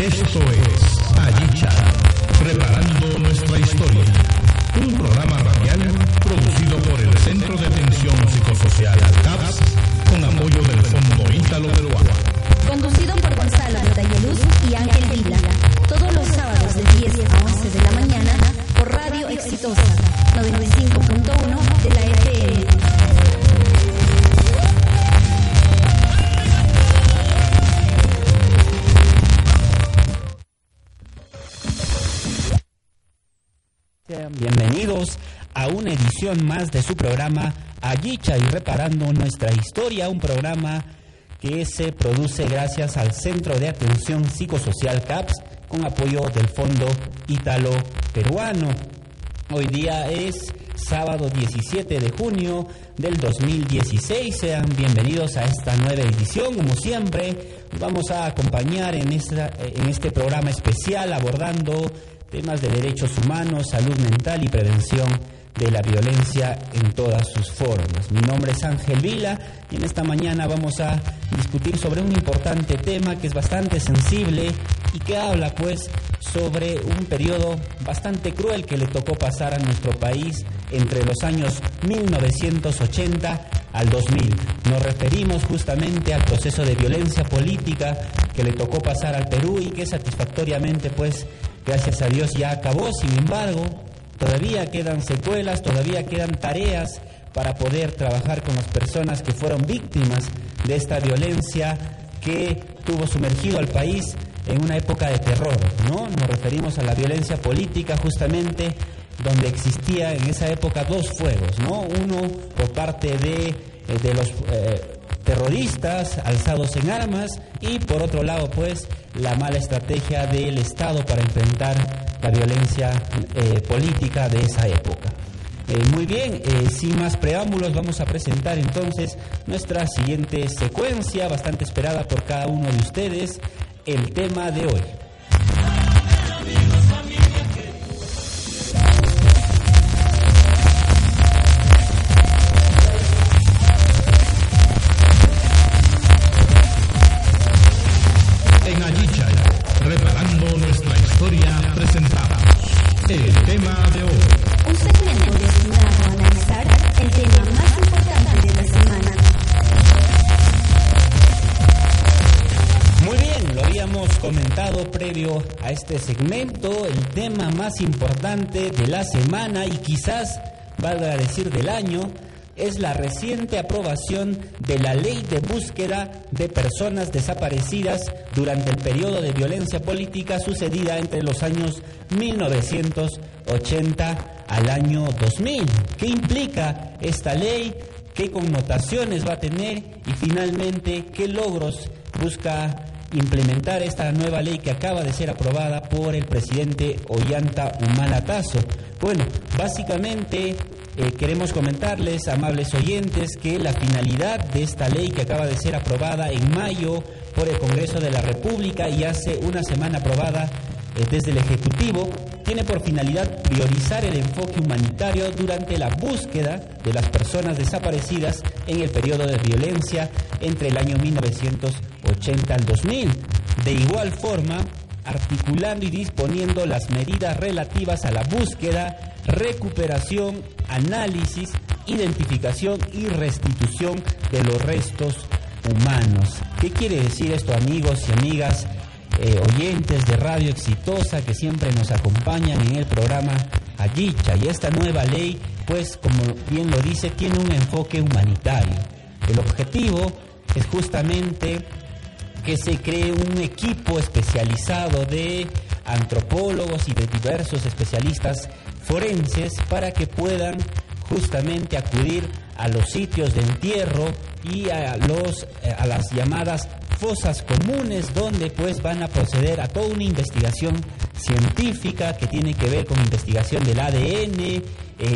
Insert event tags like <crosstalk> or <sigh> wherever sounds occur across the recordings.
Esto es más de su programa Ayicha y Reparando Nuestra Historia, un programa que se produce gracias al Centro de Atención Psicosocial CAPS con apoyo del Fondo Ítalo Peruano. Hoy día es sábado 17 de junio del 2016. Sean bienvenidos a esta nueva edición. Como siempre, vamos a acompañar en, esta, en este programa especial abordando temas de derechos humanos, salud mental y prevención de la violencia en todas sus formas. Mi nombre es Ángel Vila y en esta mañana vamos a discutir sobre un importante tema que es bastante sensible y que habla pues sobre un periodo bastante cruel que le tocó pasar a nuestro país entre los años 1980 al 2000. Nos referimos justamente al proceso de violencia política que le tocó pasar al Perú y que satisfactoriamente pues gracias a Dios ya acabó. Sin embargo, todavía quedan secuelas, todavía quedan tareas para poder trabajar con las personas que fueron víctimas de esta violencia que tuvo sumergido al país en una época de terror, ¿no? Nos referimos a la violencia política justamente donde existía en esa época dos fuegos, ¿no? Uno por parte de, eh, de los eh, terroristas alzados en armas y por otro lado pues la mala estrategia del Estado para enfrentar la violencia eh, política de esa época. Eh, muy bien, eh, sin más preámbulos vamos a presentar entonces nuestra siguiente secuencia, bastante esperada por cada uno de ustedes, el tema de hoy. A este segmento, el tema más importante de la semana y quizás, valga decir, del año, es la reciente aprobación de la ley de búsqueda de personas desaparecidas durante el periodo de violencia política sucedida entre los años 1980 al año 2000. ¿Qué implica esta ley? ¿Qué connotaciones va a tener? Y finalmente, ¿qué logros busca implementar esta nueva ley que acaba de ser aprobada por el presidente Ollanta Humala Tazo. Bueno, básicamente eh, queremos comentarles, amables oyentes, que la finalidad de esta ley que acaba de ser aprobada en mayo por el Congreso de la República y hace una semana aprobada eh, desde el Ejecutivo, tiene por finalidad priorizar el enfoque humanitario durante la búsqueda de las personas desaparecidas en el periodo de violencia entre el año 1980 al 2000. De igual forma, articulando y disponiendo las medidas relativas a la búsqueda, recuperación, análisis, identificación y restitución de los restos humanos. ¿Qué quiere decir esto, amigos y amigas? eh, oyentes de Radio Exitosa que siempre nos acompañan en el programa Ayicha. Y esta nueva ley, pues como bien lo dice, tiene un enfoque humanitario. El objetivo es justamente que se cree un equipo especializado de antropólogos y de diversos especialistas forenses para que puedan justamente acudir a los sitios de entierro y a, los, eh, a las llamadas fosas comunes donde pues van a proceder a toda una investigación científica que tiene que ver con investigación del ADN, eh,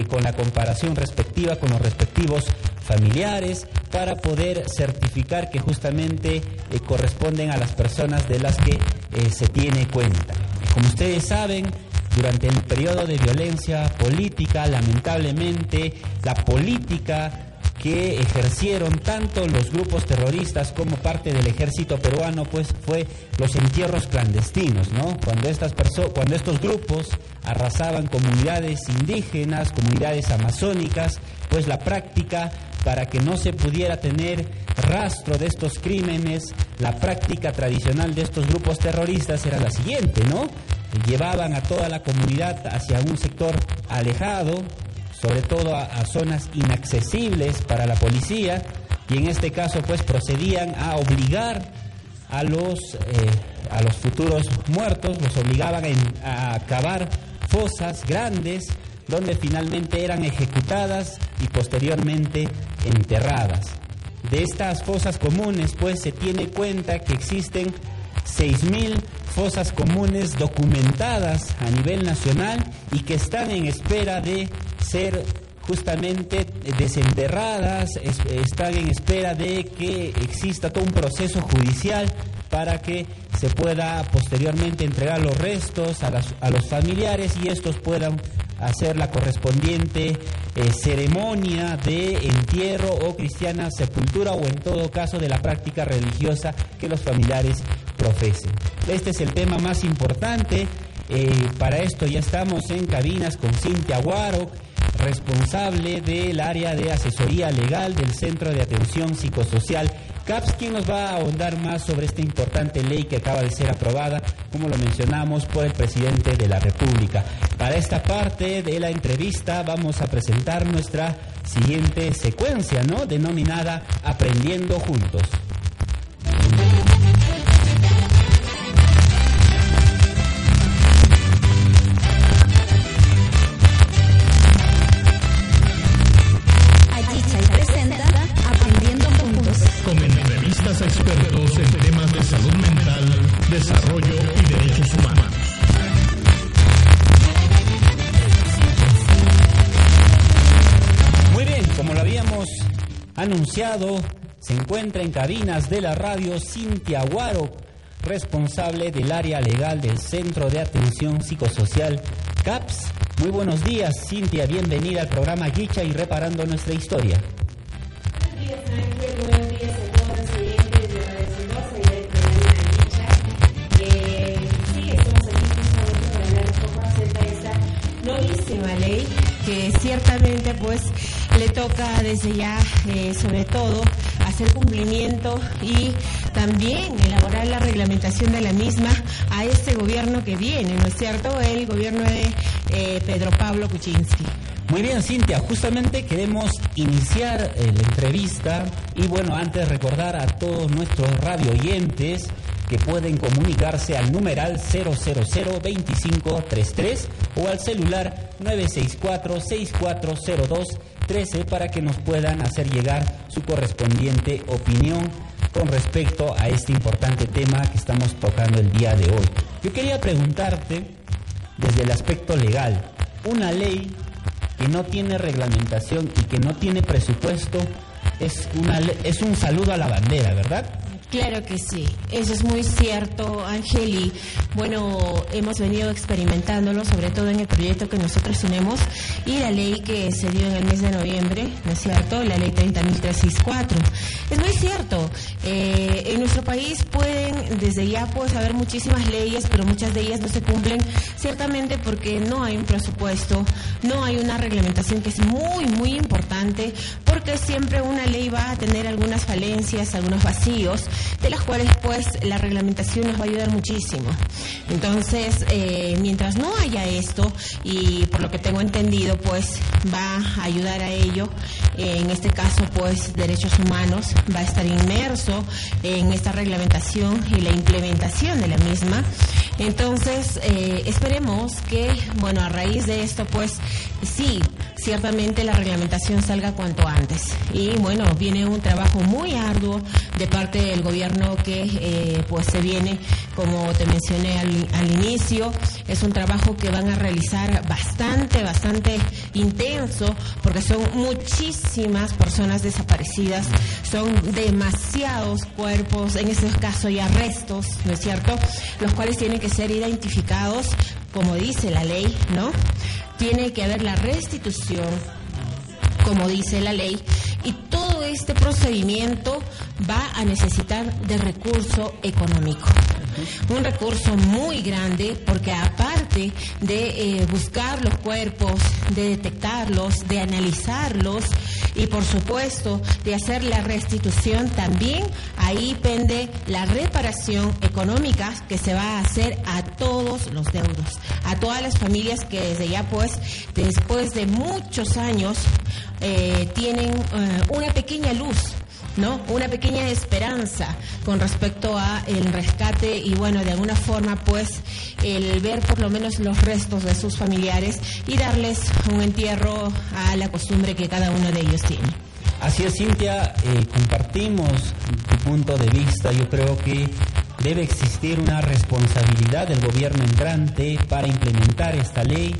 con la comparación respectiva con los respectivos familiares para poder certificar que justamente eh, corresponden a las personas de las que se tiene cuenta. Como ustedes saben, durante el periodo de violencia política, lamentablemente, la política que ejercieron tanto los grupos terroristas como parte del ejército peruano, pues fue los entierros clandestinos, ¿no? Cuando estas cuando estos grupos arrasaban comunidades indígenas, comunidades amazónicas, pues la práctica para que no se pudiera tener rastro de estos crímenes, la práctica tradicional de estos grupos terroristas era la siguiente, ¿no? Llevaban a toda la comunidad hacia un sector alejado, sobre todo a, zonas inaccesibles para la policía, y en este caso pues procedían a obligar a los, eh, a los futuros muertos, los obligaban a, a cavar fosas grandes donde finalmente eran ejecutadas y posteriormente enterradas. De estas fosas comunes, pues se tiene cuenta que existen 6.000 fosas comunes documentadas a nivel nacional y que están en espera de ser justamente desenterradas, están en espera de que exista todo un proceso judicial para que se pueda posteriormente entregar los restos a, a los familiares y estos puedan hacer la correspondiente eh, ceremonia de entierro o cristiana sepultura o en todo caso de la práctica religiosa que los familiares profesen. Este es el tema más importante. Eh, para esto ya estamos en cabinas con Cintia Guaro, responsable del área de asesoría legal del Centro de Atención Psicosocial CAPS, nos va a ahondar más sobre esta importante ley que acaba de ser aprobada, como lo mencionamos, por el presidente de la República. Para esta parte de la entrevista vamos a presentar nuestra siguiente secuencia, ¿no? Denominada Aprendiendo Juntos. Anunciado, se encuentra en cabinas de la radio Cintia Guaro, responsable del área legal del Centro de Atención Psicosocial CAPS. Muy buenos días, Cintia, bienvenida al programa Gicha y Reparando Nuestra Historia. Ciertamente pues le toca desde ya eh, sobre todo hacer cumplimiento y también elaborar la reglamentación de la misma a este gobierno que viene, ¿no es cierto? El gobierno de eh, Pedro Pablo Kuczynski. Muy bien, Cintia, justamente queremos iniciar eh, la entrevista y bueno, antes recordar a todos nuestros radio oyentes que pueden comunicarse al numeral 0002533 o al celular 964-6402-13 para que nos puedan hacer llegar su correspondiente opinión con respecto a este importante tema que estamos tocando el día de hoy. Yo quería preguntarte desde el aspecto legal, una ley que no tiene reglamentación y que no tiene presupuesto es, una, es un saludo a la bandera, ¿verdad? Claro que sí, eso es muy cierto, Ángel, y bueno, hemos venido experimentándolo, sobre todo en el proyecto que nosotros tenemos y la ley que se dio en el mes de noviembre, ¿no es cierto? La ley 30.364. Es muy cierto, eh, en nuestro país pueden desde ya pues haber muchísimas leyes, pero muchas de ellas no se cumplen, ciertamente porque no hay un presupuesto, no hay una reglamentación que es muy, muy importante, porque siempre una ley va a tener algunas falencias, algunos vacíos de las cuales pues la reglamentación nos va a ayudar muchísimo. Entonces, eh, mientras no haya esto, y por lo que tengo entendido, pues va a ayudar a ello, en este caso pues derechos humanos va a estar inmerso en esta reglamentación y la implementación de la misma. Entonces, eh, esperemos que, bueno, a raíz de esto, pues sí, ciertamente la reglamentación salga cuanto antes. Y bueno, viene un trabajo muy arduo de parte del gobierno que eh, pues se viene, como te mencioné al, inicio, es un trabajo que van a realizar bastante, bastante intenso, porque son muchísimas personas desaparecidas, son demasiados cuerpos, en ese caso y arrestos, ¿no es cierto?, los cuales tienen que ser identificados, como dice la ley, ¿no? tiene que haber la restitución, como dice la ley, y todo este procedimiento va a necesitar de recurso económico. Un recurso muy grande porque aparte de eh, buscar los cuerpos, de detectarlos, de analizarlos y por supuesto de hacer la restitución, también ahí pende la reparación económica que se va a hacer a todos los deudos, a todas las familias que desde ya pues, después de muchos años, eh, tienen eh, una pequeña luz ¿no? Una pequeña esperanza con respecto a el rescate y bueno, de alguna forma pues el ver por lo menos los restos de sus familiares y darles un entierro a la costumbre que cada uno de ellos tiene. Así es, Cintia, eh, compartimos tu punto de vista. Yo creo que debe existir una responsabilidad del gobierno entrante para implementar esta ley.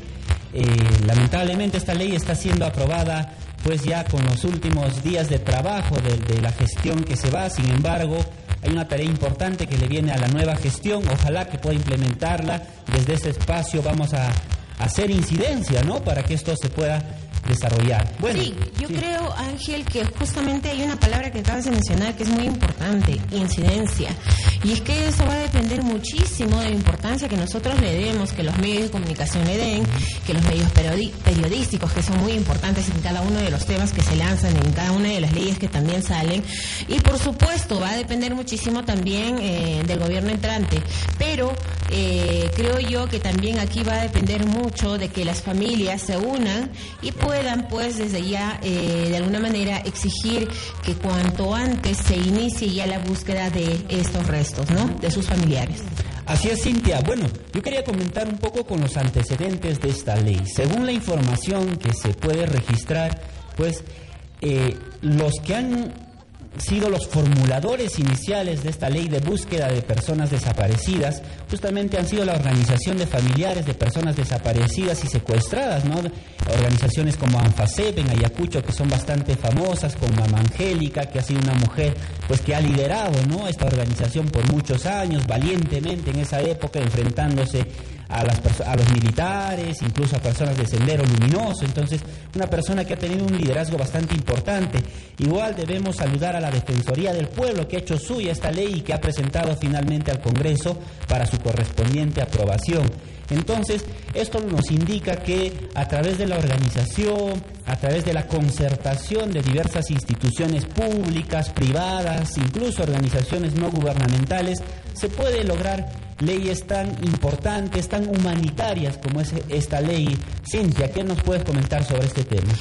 Eh, lamentablemente esta ley está siendo aprobada pues ya con los últimos días de trabajo de, la gestión que se va, sin embargo, hay una tarea importante que le viene a la nueva gestión, ojalá que pueda implementarla. Desde ese espacio vamos a, hacer incidencia, ¿no? Para que esto se pueda desarrollar. Bueno, sí, yo creo, Ángel, que justamente hay una palabra que acabas de mencionar que es muy importante, incidencia. Y es que eso va a depender muchísimo de la importancia que nosotros le demos, que los medios de comunicación le den, que los medios periodísticos, que son muy importantes en cada uno de los temas que se lanzan, en cada una de las leyes que también salen. Y por supuesto, va a depender muchísimo también eh, del gobierno entrante. Pero eh, creo yo que también aquí va a depender mucho de que las familias se unan y puedan pues desde ya eh, de alguna manera exigir que cuanto antes se inicie ya la búsqueda de estos restos, ¿no? De sus familiares. Así es, Cintia. Bueno, yo quería comentar un poco con los antecedentes de esta ley. Según la información que se puede registrar, pues eh, los que han sido los formuladores iniciales de esta ley de búsqueda de personas desaparecidas, justamente han sido la organización de familiares de personas desaparecidas y secuestradas, ¿no? Organizaciones como ANFACEP en Ayacucho, que son bastante famosas, como Mamá Angélica, que ha sido una mujer pues que ha liderado, ¿no? esta organización por muchos años, valientemente en esa época, enfrentándose a, las a los militares, incluso a personas de Sendero Luminoso. Entonces, una persona que ha tenido un liderazgo bastante importante. Igual debemos saludar a la Defensoría del Pueblo, que ha hecho suya esta ley y que ha presentado finalmente al Congreso para su correspondiente aprobación. Entonces, esto nos indica que a través de la organización, a través de la concertación de diversas instituciones públicas, privadas, incluso organizaciones no gubernamentales, se puede lograr leyes tan importantes, tan humanitarias como es esta ley. Cintia, ¿qué nos puedes comentar sobre este tema?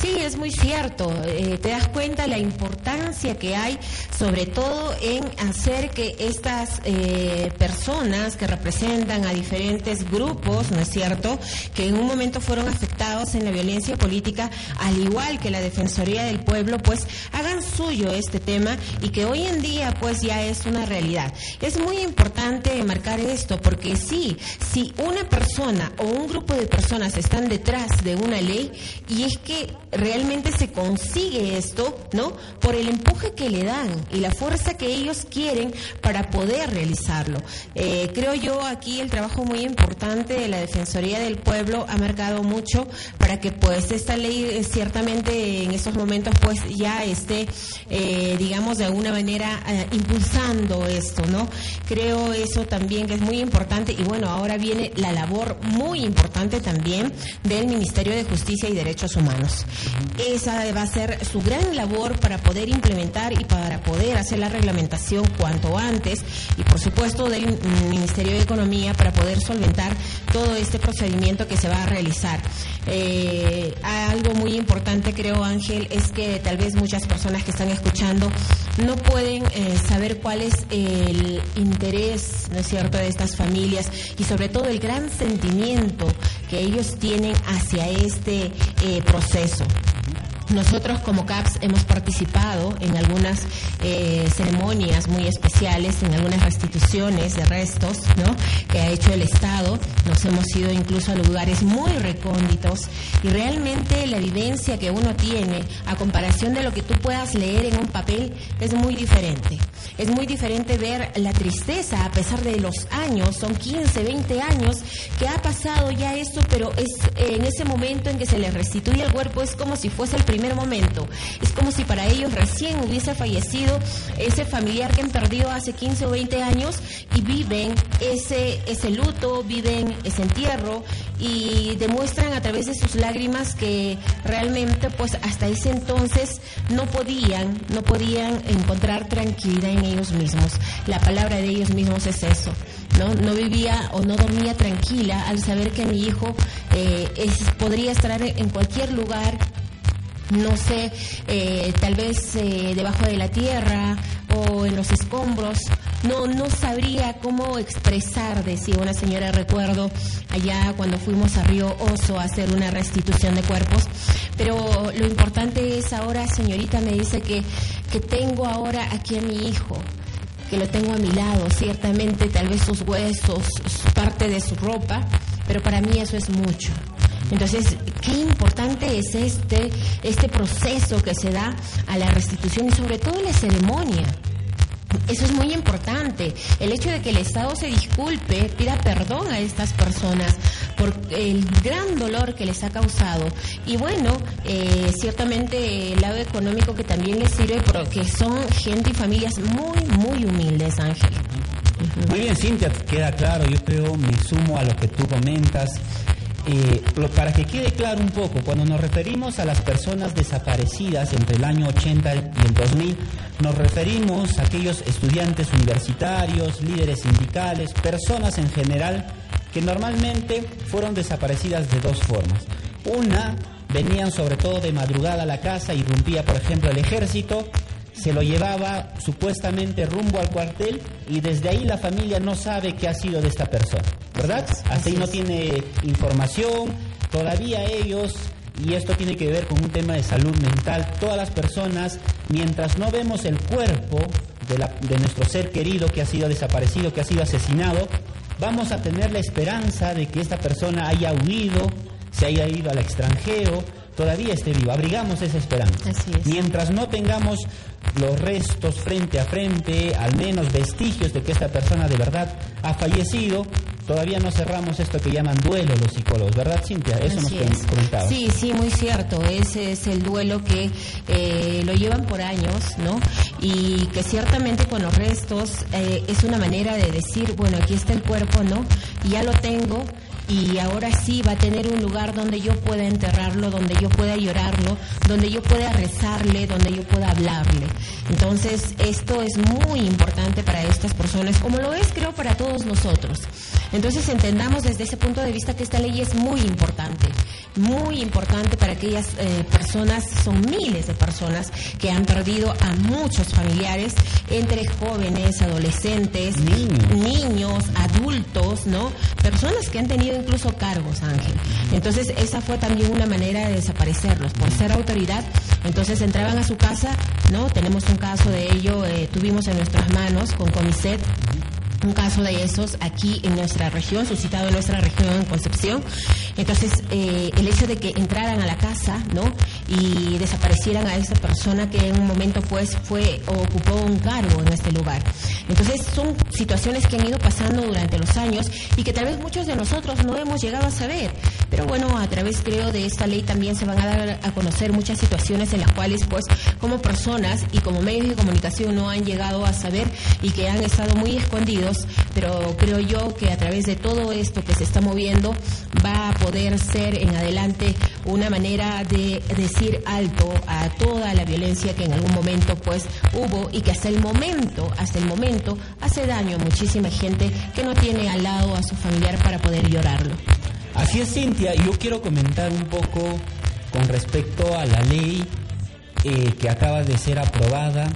Sí, es muy cierto. Eh, te das cuenta la importancia que hay, sobre todo en hacer que estas eh, personas que representan a diferentes grupos, ¿no es cierto?, que en un momento fueron afectados en la violencia política, al igual que la Defensoría del Pueblo, pues hagan suyo este tema y que hoy en día pues ya es una realidad. Es muy importante marcar esto porque sí, si una persona o un grupo de personas están detrás de una ley y es que realmente se consigue esto, ¿no? Por el empuje que le dan y la fuerza que ellos quieren para poder realizarlo. Eh, creo yo aquí el trabajo muy importante de la Defensoría del Pueblo ha marcado mucho para que pues esta ley eh, ciertamente en estos momentos pues ya esté, eh, digamos, de alguna manera impulsando esto, ¿no? Creo eso también que es muy importante y bueno, ahora viene la labor muy importante también del Ministerio de Justicia y Derechos Humanos. Esa va a ser su gran labor para poder implementar y para poder hacer la reglamentación cuanto antes y por supuesto del Ministerio de Economía para poder solventar todo este procedimiento que se va a realizar. Eh, algo muy importante, creo, Ángel, es que tal vez muchas personas que están escuchando no pueden eh, saber cuál es el interés, ¿no es cierto?, de estas familias y sobre todo el gran sentimiento que ellos tienen hacia este eh, proceso. Nosotros como CAPS hemos participado en algunas eh, ceremonias muy especiales, en algunas restituciones de restos ¿no? que ha hecho el Estado. Nos hemos ido incluso a lugares muy recónditos y realmente la vivencia que uno tiene a comparación de lo que tú puedas leer en un papel es muy diferente. Es muy diferente ver la tristeza a pesar de los años, son 15, 20 años que ha pasado ya esto, pero es en ese momento en que se le restituye el cuerpo es como si fuese el primer momento. Es como si para ellos recién hubiese fallecido ese familiar que han perdido hace 15 o 20 años y viven ese, ese luto, viven ese entierro y demuestran a través de sus lágrimas que realmente pues hasta ese entonces no podían, no podían encontrar tranquilidad en ellos mismos. La palabra de ellos mismos es eso. ¿no? No vivía o no dormía tranquila al saber que mi hijo eh, podría estar en cualquier lugar no sé, eh, tal vez eh, debajo de la tierra o en los escombros. No, no sabría cómo expresar, decía una señora, recuerdo, allá cuando fuimos a Río Oso a hacer una restitución de cuerpos. Pero lo importante es ahora, señorita, me dice que, que tengo ahora aquí a mi hijo que lo tengo a mi lado, ciertamente tal vez sus huesos, parte de su ropa, pero para mí eso es mucho. Entonces, qué importante es este, este proceso que se da a la restitución y sobre todo la ceremonia. Eso es muy importante. El hecho de que el Estado se disculpe, pida perdón a estas personas por el gran dolor que les ha causado. Y bueno, eh, ciertamente el lado económico que también les sirve porque son gente y familias muy, muy humildes, Ángel. Muy bien, Cintia, queda claro. Yo creo, me sumo a lo que tú comentas. Eh, para que quede claro un poco, cuando nos referimos a las personas desaparecidas entre el año 80 y el 2000, nos referimos a aquellos estudiantes universitarios, líderes sindicales, personas en general que normalmente fueron desaparecidas de dos formas. Una, venían sobre todo de madrugada a la casa, irrumpía por ejemplo el ejército, se lo llevaba supuestamente rumbo al cuartel y desde ahí la familia no sabe qué ha sido de esta persona, ¿verdad? Así no tiene información, todavía ellos, y esto tiene que ver con un tema de salud mental, todas las personas, mientras no vemos el cuerpo de, de nuestro ser querido que ha sido desaparecido, que ha sido asesinado, vamos a tener la esperanza de que esta persona haya huido, se haya ido al extranjero, todavía esté vivo. Abrigamos esa esperanza. Mientras no tengamos los restos frente a frente, al menos vestigios de que esta persona de verdad ha fallecido, todavía no cerramos esto que llaman duelo los psicólogos, ¿verdad, Cintia? Eso nos comentaba. Sí, sí, muy cierto. Ese es el duelo que eh, lo llevan por años, ¿no? Y que ciertamente con los restos eh, es una manera de decir, bueno, aquí está el cuerpo, ¿no? Y ya lo tengo y ahora sí va a tener un lugar donde yo pueda enterrarlo, donde yo pueda llorarlo, donde yo pueda rezarle, donde yo pueda hablarle. Entonces, esto es muy importante para estas personas, como lo es creo para todos nosotros. Entonces, entendamos desde ese punto de vista que esta ley es muy importante, muy importante para aquellas eh, personas, son miles de personas que han perdido a muchos familiares, entre jóvenes, adolescentes, niños, niños adultos, ¿no? Personas que han tenido incluso cargos, Ángel. Entonces, esa fue también una manera de desaparecerlos. Por ser autoridad, entonces entraban a su casa, ¿no? Tenemos un caso de ello, eh, tuvimos en nuestras manos con Comiset un caso de esos aquí en nuestra región, suscitado en nuestra región en Concepción. Entonces, eh, el hecho de que entraran a la casa, ¿no? Y desaparecieran a esa persona que en un momento, pues, fue o ocupó un cargo en este lugar. Entonces, son situaciones que han ido pasando durante los años y que tal vez muchos de nosotros no hemos llegado a saber. Pero bueno, a través, creo, de esta ley también se van a dar a conocer muchas situaciones en las cuales, pues, como personas y como medios de comunicación no han llegado a saber y que han estado muy escondidos pero creo yo que a través de todo esto que se está moviendo va a poder ser en adelante una manera de decir alto a toda la violencia que en algún momento pues hubo y que hasta el momento, hasta el momento hace daño a muchísima gente que no tiene al lado a su familiar para poder llorarlo. Así es, Cintia, yo quiero comentar un poco con respecto a la ley eh, que acaba de ser aprobada,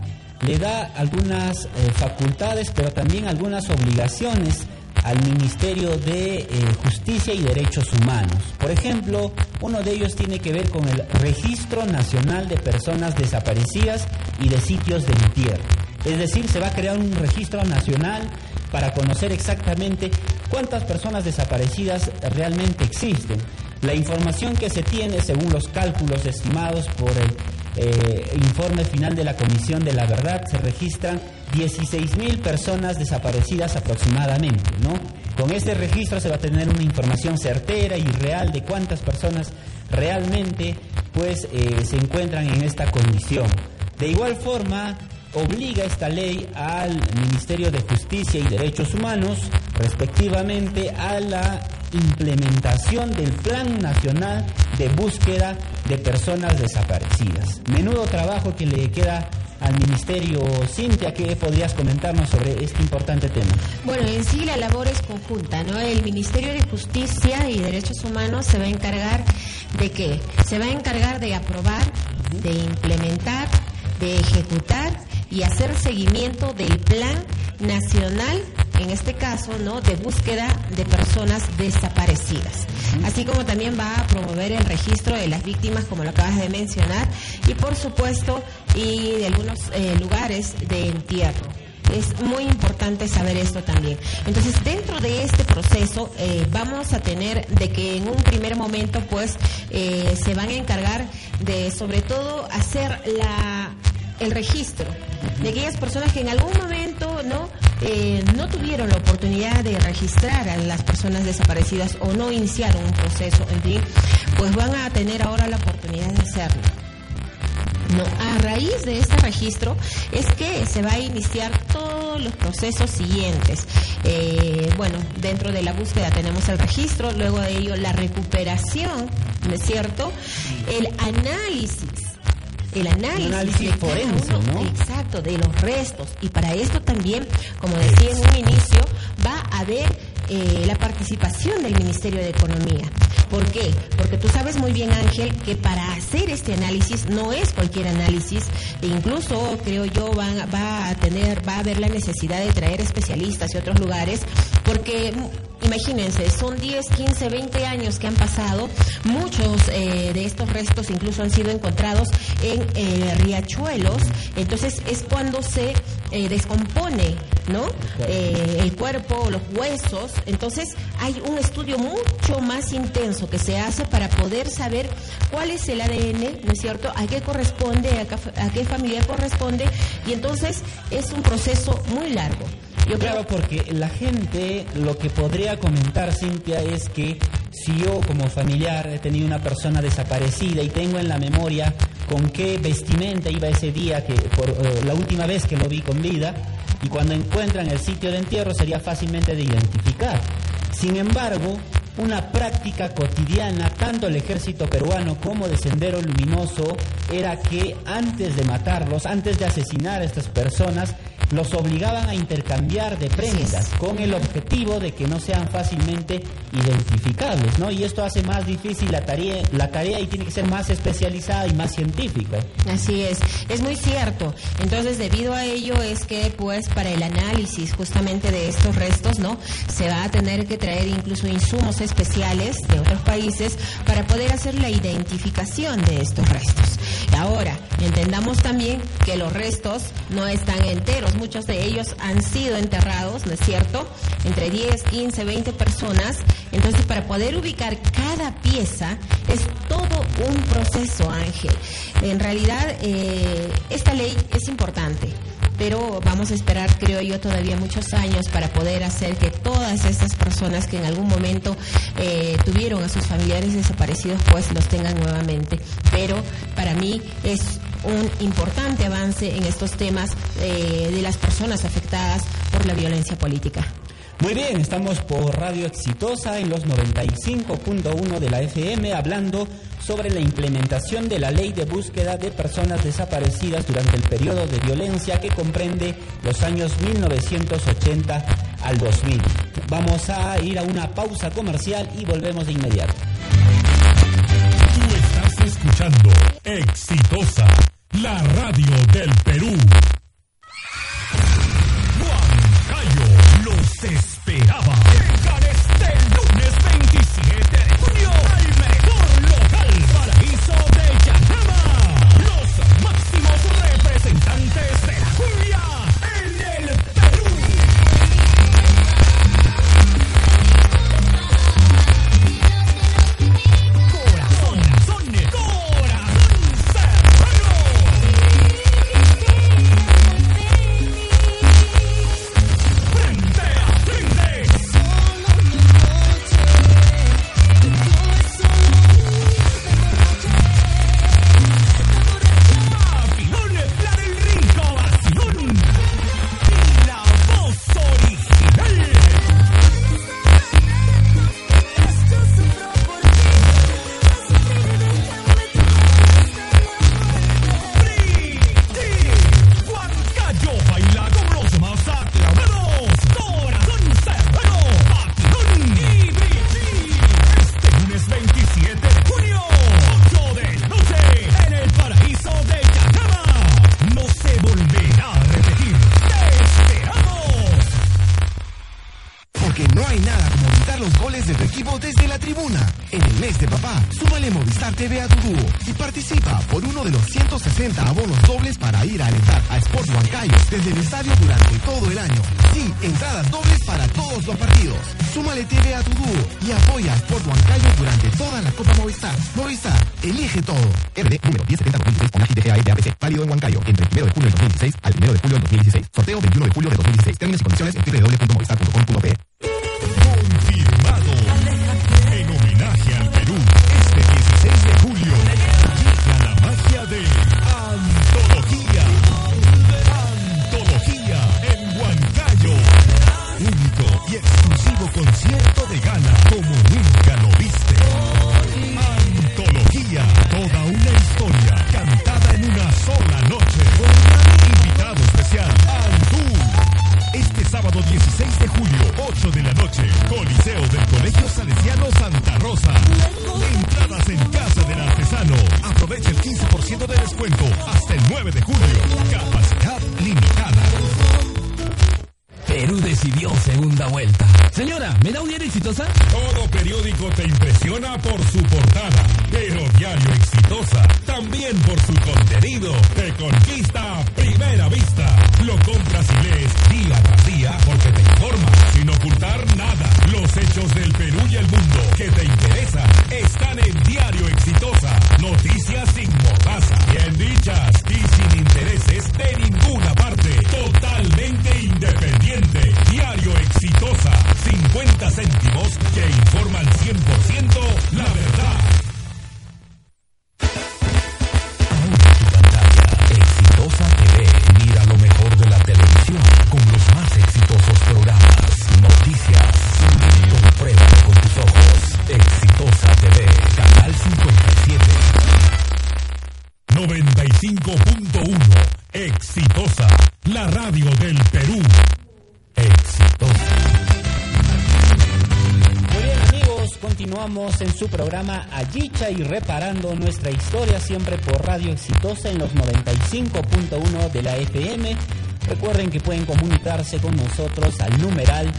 le da algunas eh, facultades, pero también algunas obligaciones al Ministerio de eh, Justicia y Derechos Humanos. Por ejemplo, uno de ellos tiene que ver con el Registro Nacional de Personas Desaparecidas y de Sitios de Entierro. Es decir, se va a crear un registro nacional para conocer exactamente cuántas personas desaparecidas realmente existen. La información que se tiene, según los cálculos estimados por el eh, informe final de la Comisión de la Verdad, se registran 16.000 personas desaparecidas aproximadamente, ¿no? Con este registro se va a tener una información certera y real de cuántas personas realmente pues eh, se encuentran en esta condición. De igual forma, obliga esta ley al Ministerio de Justicia y Derechos Humanos, respectivamente, a la implementación del Plan Nacional de Búsqueda de Personas Desaparecidas. Menudo trabajo que le queda al Ministerio. Cintia, ¿qué podrías comentarnos sobre este importante tema? Bueno, en sí la labor es conjunta, ¿no? El Ministerio de Justicia y Derechos Humanos se va a encargar de qué? Se va a encargar de aprobar, de implementar, de ejecutar y hacer seguimiento del Plan Nacional en este caso, ¿no? de búsqueda de personas desaparecidas. Así como también va a promover el registro de las víctimas, como lo acabas de mencionar, y por supuesto, y de algunos eh, lugares de entierro. Es muy importante saber esto también. Entonces, dentro de este proceso, eh, vamos a tener de que en un primer momento, pues, eh, se van a encargar de, sobre todo, hacer la el registro de aquellas personas que en algún momento no eh, no tuvieron la oportunidad de registrar a las personas desaparecidas o no iniciaron un proceso, en fin, pues van a tener ahora la oportunidad de hacerlo. No, a raíz de este registro es que se va a iniciar todos los procesos siguientes. Eh, bueno, dentro de la búsqueda tenemos el registro, luego de ello la recuperación, ¿no es cierto? El análisis el análisis, forense, ¿no? Exacto, de los restos. Y para esto también, como decía en un inicio, va a haber eh, la participación del Ministerio de Economía. ¿Por qué? Porque tú sabes muy bien, Ángel, que para hacer este análisis no es cualquier análisis, e incluso creo yo van, va a tener, va a haber la necesidad de traer especialistas y otros lugares, porque imagínense, son 10, 15, 20 años que han pasado, muchos eh, de estos restos incluso han sido encontrados en eh, riachuelos, entonces es cuando se eh, descompone, ¿no? el cuerpo, los huesos, entonces hay un estudio mucho más intenso que se hace para poder saber cuál es el ADN, ¿no es cierto? A qué corresponde, a qué familia corresponde, y entonces es un proceso muy largo. Yo claro, porque la gente lo que podría comentar, Cintia, es que si yo como familiar he tenido una persona desaparecida y tengo en la memoria con qué vestimenta iba ese día, que por eh, la última vez que lo vi con vida, y cuando encuentran el sitio de entierro sería fácilmente de identificar. Sin embargo, una práctica cotidiana, tanto el ejército peruano como de Sendero Luminoso, era que antes de matarlos, antes de asesinar a estas personas, los obligaban a intercambiar de prendas con el objetivo de que no sean fácilmente identificables, ¿no? Y esto hace más difícil la tarea, la tarea y tiene que ser más especializada y más científica. Así es, es muy cierto. Entonces, debido a ello es que pues para el análisis justamente de estos restos, ¿no? Se va a tener que traer incluso insumos especiales de otros países para poder hacer la identificación de estos restos. Ahora, entendamos también que los restos no están enteros, muchos de ellos han sido enterrados, ¿no es cierto? Entre 10, 15, 20 personas. Entonces, para poder ubicar cada pieza es todo un proceso, Ángel. En realidad, eh, esta ley es importante pero vamos a esperar, creo yo, todavía muchos años para poder hacer que todas estas personas que en algún momento eh, tuvieron a sus familiares desaparecidos, pues los tengan nuevamente. Pero para mí es un importante avance en estos temas eh, de las personas afectadas por la violencia política. Muy bien, estamos por Radio Exitosa en los 95.1 de la FM hablando sobre la implementación de la ley de búsqueda de personas desaparecidas durante el periodo de violencia que comprende los años 1980 al 2000. Vamos a ir a una pausa comercial y volvemos de inmediato. Tú estás Exitosa, la radio del Perú. Papá, súmale Movistar TV a tu y participa por uno de los 160 abonos dobles para ir a alentar a Sport Huancayo desde el estadio durante todo el año. Sí, entradas dobles para todos los partidos. Súmale TV a tu y apoya a Sport Huancayo durante toda la Copa Movistar. Movistar, elige todo. RD número 1070-2016 con AGI DAPC, válido en Huancayo entre el 1 de julio del 2016 al 1 de julio del 2016. Sorteo 21 de julio de 2016. Términos y condiciones en www.movistar.com.pe. descuento hasta el 9 de julio. Capacidad limitada. Perú decidió segunda vuelta. Señora, ¿me da un diario exitosa? Todo periódico te impresiona por su portada, pero Diario Exitosa también por su contenido te conquista a primera vista. Lo compras y lees día tras día porque te informa sin ocultar nada. Los hechos del Perú y el mundo que te interesan están en Diario Exitosa. Noticias sin mordaza, bien dichas y sin intereses de ninguna parte. Totalmente independiente. Diario Exitosa. 50 céntimos que informan 100% la verdad. Programa Ayicha y reparando nuestra historia siempre por Radio Exitosa en los 95.1 de la FM. Recuerden que pueden comunicarse con nosotros al numeral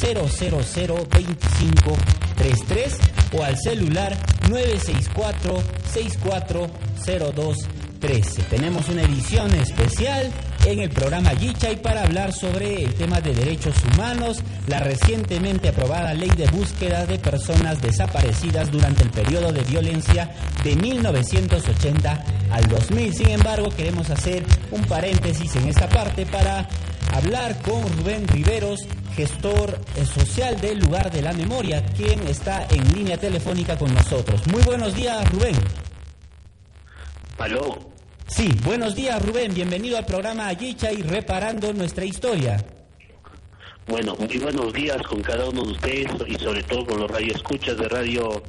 0002533 o al celular 964-640213. Tenemos una edición especial en el programa Yichay para hablar sobre el tema de derechos humanos, la recientemente aprobada ley de búsqueda de personas desaparecidas durante el periodo de violencia de 1980 al 2000. Sin embargo, queremos hacer un paréntesis en esta parte para hablar con Rubén Riveros, gestor social del lugar de la memoria, quien está en línea telefónica con nosotros. Muy buenos días, Rubén. Aló, Sí, buenos días, Rubén. Bienvenido al programa Ayicha y reparando nuestra historia. bueno, muy buenos días con cada uno de ustedes y sobre todo con los radioescuchas de Radio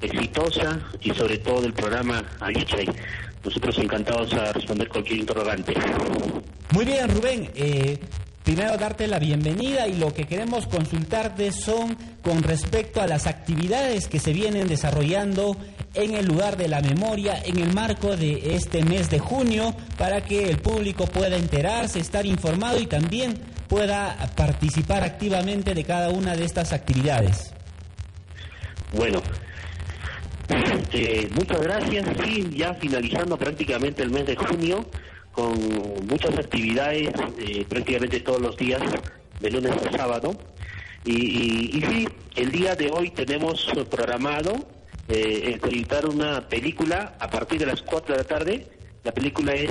Exitosa y sobre todo del programa Ayichay. Nosotros encantados a responder cualquier interrogante. Muy bien, Rubén. Eh, primero darte la bienvenida y lo que queremos consultarte son con respecto a las actividades que se vienen desarrollando en el lugar de la memoria en el marco de este mes de junio para que el público pueda enterarse, estar informado y también pueda participar activamente de cada una de estas actividades. Bueno, <clears throat> eh, muchas gracias. Sí, ya finalizando prácticamente el mes de junio con muchas actividades eh, prácticamente todos los días, de lunes a sábado. Y, y, sí, el día de hoy tenemos programado eh, una película a partir de las 4 de la tarde. La película es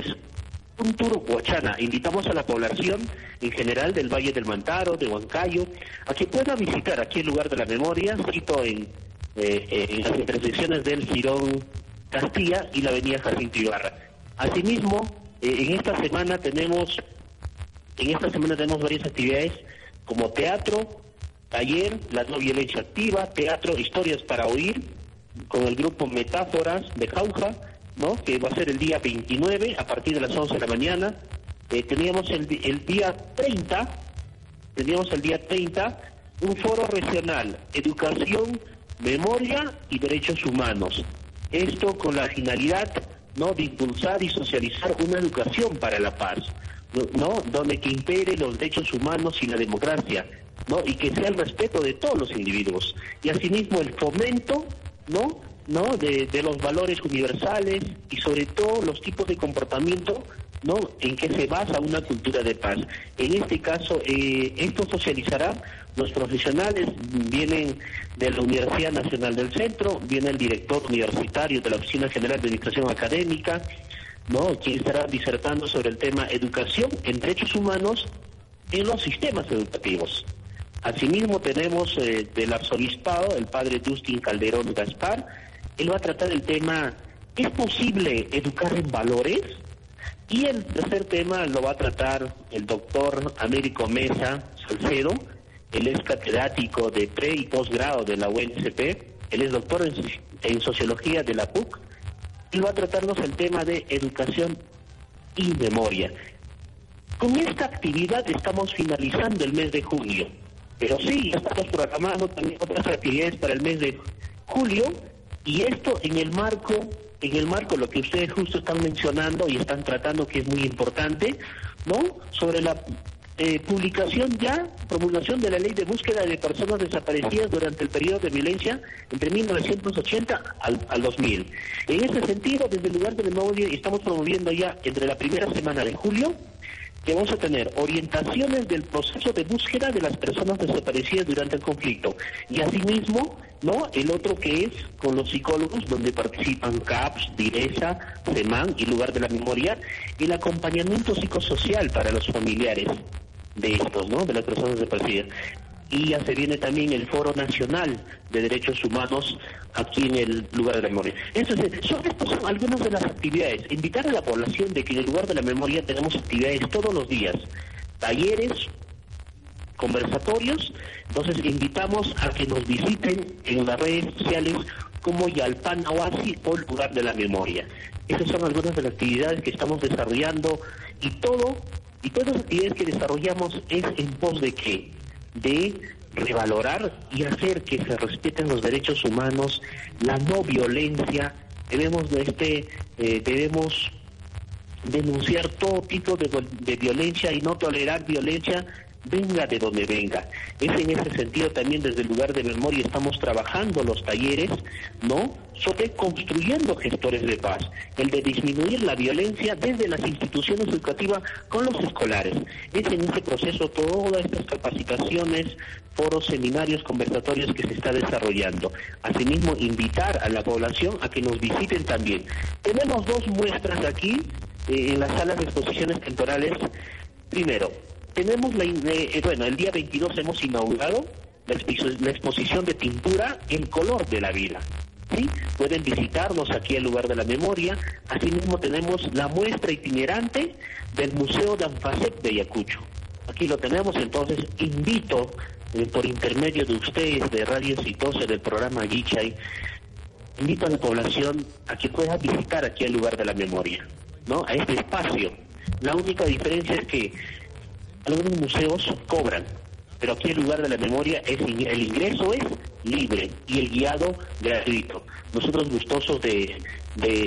un tour Huachana. Invitamos a la población en general del Valle del Mantaro, de Huancayo, a que pueda visitar aquí el lugar de la memoria, cito en, eh, en las intersecciones del Girón Castilla y la avenida Jacinto Ibarra. Asimismo, eh, en esta semana tenemos en esta semana tenemos varias actividades como teatro, taller, la no violencia activa, teatro, historias para oír, con el grupo Metáforas de Jauja, ¿no? que va a ser el día 29 a partir de las 11 de la mañana. Eh, teníamos el, el día 30, teníamos el día 30 un foro regional, educación, memoria y derechos humanos. Esto con la finalidad ¿no? de impulsar y socializar una educación para la paz, ¿no? donde que impere los derechos humanos y la democracia, ¿no? y que sea el respeto de todos los individuos. Y asimismo el fomento ¿no? ¿no? De, los valores universales y sobre todo los tipos de comportamiento ¿no? en que se basa una cultura de paz. En este caso, eh, esto socializará, los profesionales vienen de la Universidad Nacional del Centro, viene el director universitario de la Oficina General de Administración Académica, ¿no? quien estará disertando sobre el tema educación en derechos humanos en los sistemas educativos. Asimismo tenemos eh, del arzobispado el padre Justin Calderón Gaspar, él va a tratar el tema, ¿es posible educar en valores? Y el tercer tema lo va a tratar el doctor Américo Mesa Salcedo, él es catedrático de pre y posgrado de la UNCP, él es doctor en, en sociología de la PUC, y va a tratarnos el tema de educación y memoria. Con esta actividad estamos finalizando el mes de junio, pero sí, estamos programando también otras actividades para el mes de julio y esto en el marco, en el marco lo que ustedes justo están mencionando y están tratando que es muy importante, ¿no? Sobre la eh, publicación ya, promulgación de la ley de búsqueda de personas desaparecidas durante el periodo de violencia entre 1980 al, al 2000. En ese sentido, desde el lugar de memoria estamos promoviendo ya entre la primera semana de julio que vamos a tener orientaciones del proceso de búsqueda de las personas desaparecidas durante el conflicto. Y asimismo no el otro que es con los psicólogos donde participan CAPS, DIRESA, CEMAN y Lugar de la Memoria el acompañamiento psicosocial para los familiares de estos, ¿no? De las personas desaparecidas y ya se viene también el Foro Nacional de Derechos Humanos aquí en el lugar de la memoria. Entonces, son, estas son algunas de las actividades. Invitar a la población de que en el lugar de la memoria tenemos actividades todos los días, talleres, conversatorios. Entonces, invitamos a que nos visiten en las redes sociales como Yalpan Oasi o el lugar de la memoria. Esas son algunas de las actividades que estamos desarrollando y todo, y todas las actividades que desarrollamos es en pos de qué? De revalorar y hacer que se respeten los derechos humanos, la no violencia, debemos de este, eh, debemos denunciar todo tipo de, de violencia y no tolerar violencia venga de donde venga. Es en ese sentido también desde el lugar de memoria estamos trabajando los talleres, ¿no? Sobre construyendo gestores de paz, el de disminuir la violencia desde las instituciones educativas con los escolares. Es en ese proceso todas estas capacitaciones, foros, seminarios, conversatorios que se está desarrollando. Asimismo, invitar a la población a que nos visiten también. Tenemos dos muestras aquí eh, en las salas de exposiciones temporales. Primero, tenemos la, eh, bueno, el día 22 hemos inaugurado la, exposición de pintura El color de la vida. ¿sí? Pueden visitarnos aquí al lugar de la memoria. Asimismo tenemos la muestra itinerante del Museo de Anfasec de Ayacucho. Aquí lo tenemos, entonces invito eh, por intermedio de ustedes de Radio Exitosa del programa Gichay, invito a la población a que pueda visitar aquí al lugar de la memoria, ¿no? A este espacio. La única diferencia es que algunos museos cobran, pero aquí el lugar de la memoria es el ingreso es libre y el guiado gratuito. Nosotros gustosos de,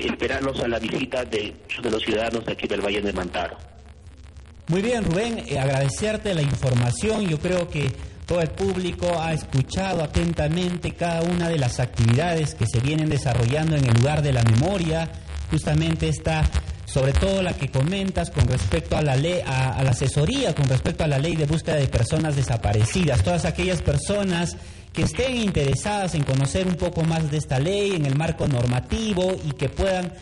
esperarlos a la visita de, de los ciudadanos de aquí del Valle de Mantaro. Muy bien, Rubén, eh, agradecerte la información. Yo creo que todo el público ha escuchado atentamente cada una de las actividades que se vienen desarrollando en el lugar de la memoria. Justamente está sobre todo la que comentas con respecto a la ley, a, la asesoría con respecto a la ley de búsqueda de personas desaparecidas. Todas aquellas personas que estén interesadas en conocer un poco más de esta ley en el marco normativo y que puedan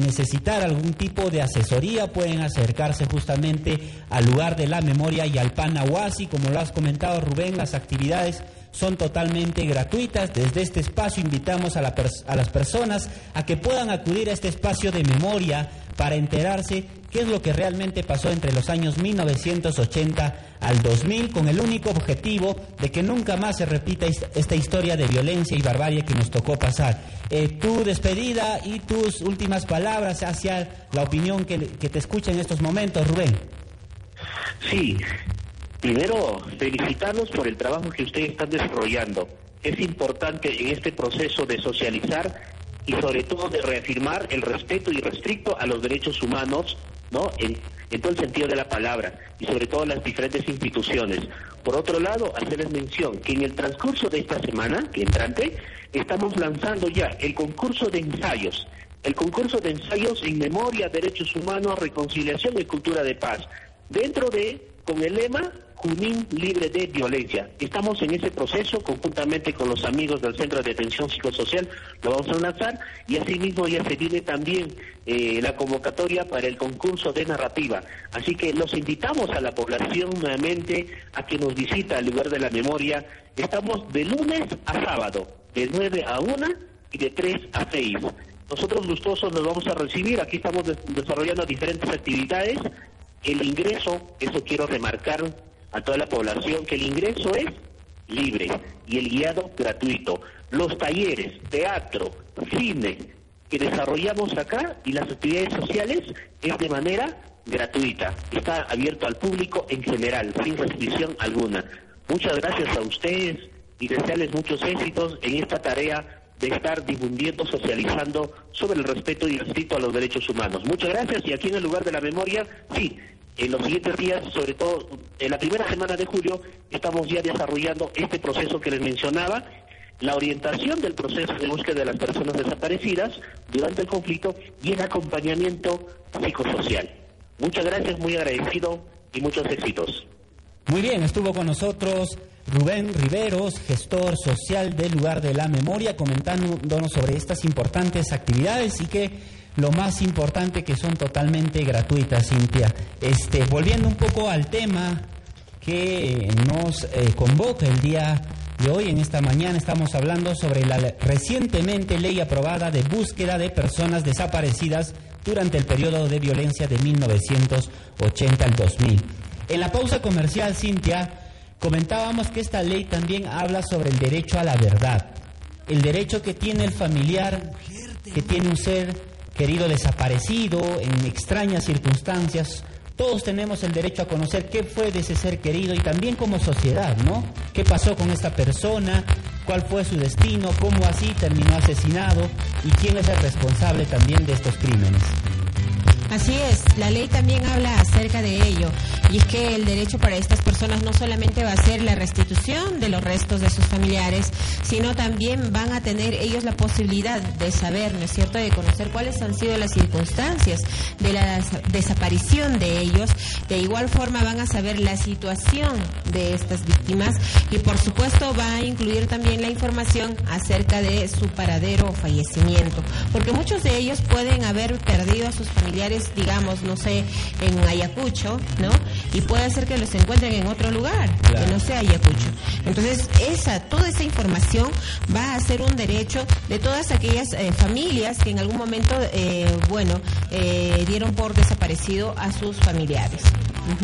necesitar algún tipo de asesoría, pueden acercarse justamente al lugar de la memoria y al Panahuasi. Como lo has comentado, Rubén, las actividades son totalmente gratuitas. Desde este espacio invitamos a, a las personas a que puedan acudir a este espacio de memoria para enterarse qué es lo que realmente pasó entre los años 1980 al 2000 con el único objetivo de que nunca más se repita esta historia de violencia y barbarie que nos tocó pasar. Eh, tu despedida y tus últimas palabras hacia la opinión que te escucha en estos momentos, Rubén. Sí, primero felicitarlos por el trabajo que ustedes están desarrollando. Es importante en este proceso de socializar y sobre todo de reafirmar el respeto irrestricto a los derechos humanos, ¿no? En, todo el sentido de la palabra y sobre todo las diferentes instituciones. Por otro lado, hacerles mención que en el transcurso de esta semana, que entrante, estamos lanzando ya el concurso de ensayos, el concurso de ensayos en memoria, derechos humanos, reconciliación y cultura de paz, dentro de, con el lema Junín libre de violencia. Estamos en ese proceso conjuntamente con los amigos del Centro de Detención Psicosocial, lo vamos a lanzar y asimismo ya se viene también eh, la convocatoria para el concurso de narrativa. Así que los invitamos a la población nuevamente a que nos visita al lugar de la memoria. Estamos de lunes a sábado, de 9 a 1 y de 3 a 6. Nosotros gustosos nos vamos a recibir, aquí estamos desarrollando diferentes actividades. El ingreso, eso quiero remarcar, a toda la población que el ingreso es libre y el guiado gratuito. Los talleres, teatro, cine que desarrollamos acá y las actividades sociales es de manera gratuita. Está abierto al público en general, sin restricción alguna. Muchas gracias a ustedes y desearles muchos éxitos en esta tarea de estar difundiendo, socializando sobre el respeto y el respeto a los derechos humanos. Muchas gracias y aquí en el lugar de la memoria, sí, en los siguientes días, sobre todo en la primera semana de julio, estamos ya desarrollando este proceso que les mencionaba, la orientación del proceso de búsqueda de las personas desaparecidas durante el conflicto y el acompañamiento psicosocial. Muchas gracias, muy agradecido y muchos éxitos. Muy bien, estuvo con nosotros Rubén Riveros, gestor social del lugar de la memoria, comentándonos sobre estas importantes actividades y que lo más importante que son totalmente gratuitas, Cintia. Este, volviendo un poco al tema que nos eh, convoca el día de hoy, en esta mañana, estamos hablando sobre la recientemente ley aprobada de búsqueda de personas desaparecidas durante el periodo de violencia de 1980 al 2000. En la pausa comercial, Cintia, comentábamos que esta ley también habla sobre el derecho a la verdad, el derecho que tiene el familiar, que tiene un ser querido desaparecido, en extrañas circunstancias. Todos tenemos el derecho a conocer qué fue de ese ser querido y también como sociedad, ¿no? ¿Qué pasó con esta persona? ¿Cuál fue su destino? ¿Cómo así terminó asesinado? ¿Y quién es el responsable también de estos crímenes? Así es, la ley también habla acerca de ello, y es que el derecho para estas personas no solamente va a ser la restitución de los restos de sus familiares, sino también van a tener ellos la posibilidad de saber, ¿no es cierto?, de conocer cuáles han sido las circunstancias de la desaparición de ellos. De igual forma van a saber la situación de estas víctimas y por supuesto va a incluir también la información acerca de su paradero o fallecimiento, porque muchos de ellos pueden haber perdido a sus familiares digamos, no sé, en Ayacucho, ¿no? Y puede ser que los encuentren en otro lugar, que no sea Ayacucho. Entonces, esa, toda esa información va a ser un derecho de todas aquellas eh, familias que en algún momento, eh, bueno, eh, dieron por desaparecido a sus familiares.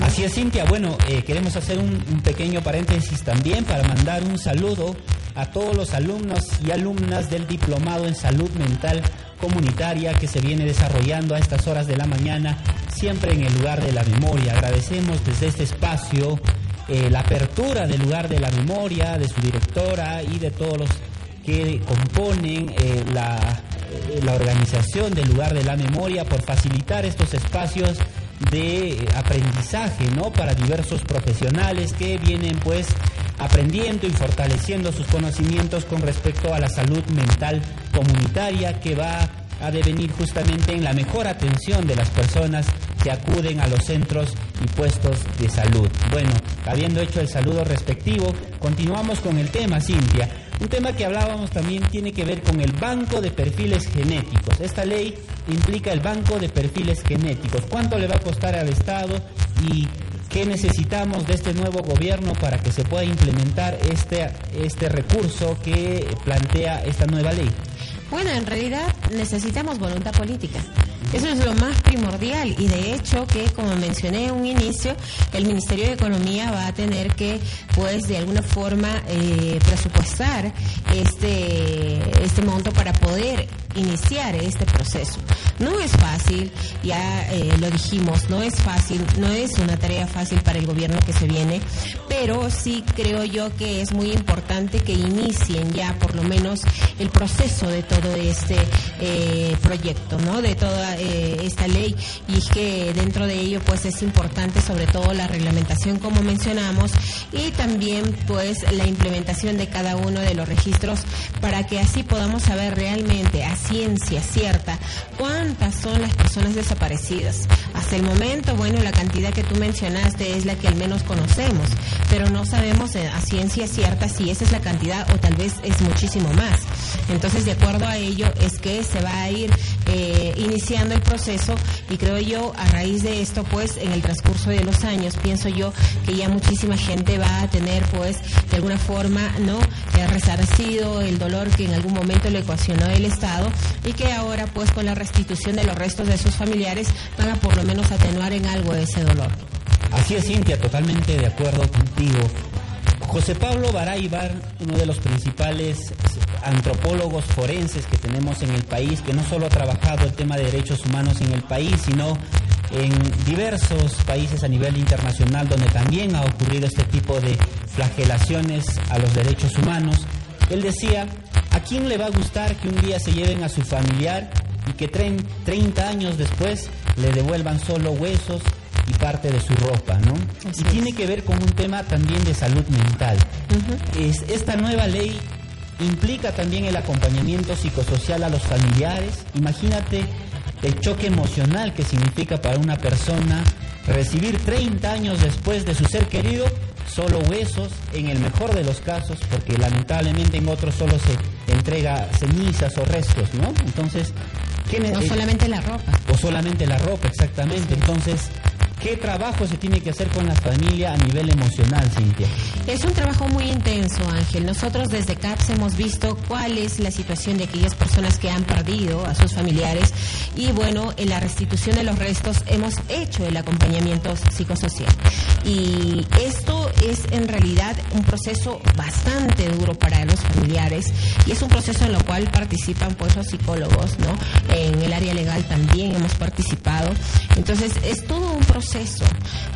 Así es, Cintia. Bueno, queremos hacer un, pequeño paréntesis también para mandar un saludo a todos los alumnos y alumnas del Diplomado en Salud Mental Comunitaria que se viene desarrollando a estas horas de la mañana, siempre en el lugar de la memoria. Agradecemos desde este espacio eh, la apertura del lugar de la memoria, de su directora y de todos los que componen eh, eh, la organización del lugar de la memoria por facilitar estos espacios de aprendizaje, ¿no? Para diversos profesionales que vienen pues aprendiendo y fortaleciendo sus conocimientos con respecto a la salud mental comunitaria que va a devenir justamente en la mejor atención de las personas que acuden a los centros y puestos de salud. Bueno, habiendo hecho el saludo respectivo, continuamos con el tema, Cintia. Un tema que hablábamos también tiene que ver con el banco de perfiles genéticos. Esta ley implica el banco de perfiles genéticos. ¿Cuánto le va a costar al Estado y qué necesitamos de este nuevo gobierno para que se pueda implementar este, este recurso que plantea esta nueva ley? Bueno, en realidad necesitamos voluntad política. Eso es lo más primordial y de hecho que como mencioné en un inicio, el Ministerio de Economía va a tener que pues de alguna forma eh, presupuestar este, este monto para poder iniciar este proceso. No es fácil, ya eh, lo dijimos, no es fácil, no es una tarea fácil para el gobierno que se viene, pero sí creo yo que es muy importante que inicien ya por lo menos el proceso de todo este eh, proyecto, ¿no? De toda eh, esta ley y que dentro de ello pues es importante sobre todo la reglamentación como mencionamos y también pues la implementación de cada uno de los registros para que así podamos saber realmente a ciencia cierta cuántas son las personas desaparecidas. Hasta el momento, bueno, la cantidad que tú mencionaste es la que al menos conocemos, pero no sabemos a ciencia cierta si esa es la cantidad o tal vez es muchísimo más. Entonces, de acuerdo a ello, es que se va a ir eh, iniciando el proceso y creo yo, a raíz de esto, pues en el transcurso de los años, pienso yo que ya muchísima gente va a tener, pues, de alguna forma, ¿no? resarcido el dolor que en algún momento le ecuacionó el Estado y que ahora, pues, con la restitución de los restos de sus familiares, van a por lo menos atenuar en algo ese dolor. Así es, Cintia, totalmente de acuerdo contigo. José Pablo Baraybar, uno de los principales antropólogos forenses que tenemos en el país, que no solo ha trabajado el tema de derechos humanos en el país, sino en diversos países a nivel internacional donde también ha ocurrido este tipo de flagelaciones a los derechos humanos. Él decía, ¿a quién le va a gustar que un día se lleven a su familiar y que 30 años después le devuelvan solo huesos y parte de su ropa, ¿no? y tiene que ver con un tema también de salud mental. es, esta nueva ley implica también el acompañamiento psicosocial a los familiares. Imagínate el choque emocional que significa para una persona recibir 30 años después de su ser querido solo huesos, en el mejor de los casos, porque lamentablemente en otros solo se entrega cenizas o restos, ¿no? Entonces, ¿quién O solamente la ropa. O solamente la ropa, exactamente. Entonces, ¿Qué trabajo se tiene que hacer con la familia a nivel emocional, Cintia? Es un trabajo muy intenso, Ángel. Nosotros desde CAPS hemos visto cuál es la situación de aquellas personas que han perdido a sus familiares y bueno, en la restitución de los restos hemos hecho el acompañamiento psicosocial. Y esto es en realidad un proceso bastante duro para los familiares y es un proceso en el cual participan pues los psicólogos, ¿no? En el área legal también hemos participado. Entonces es todo un proceso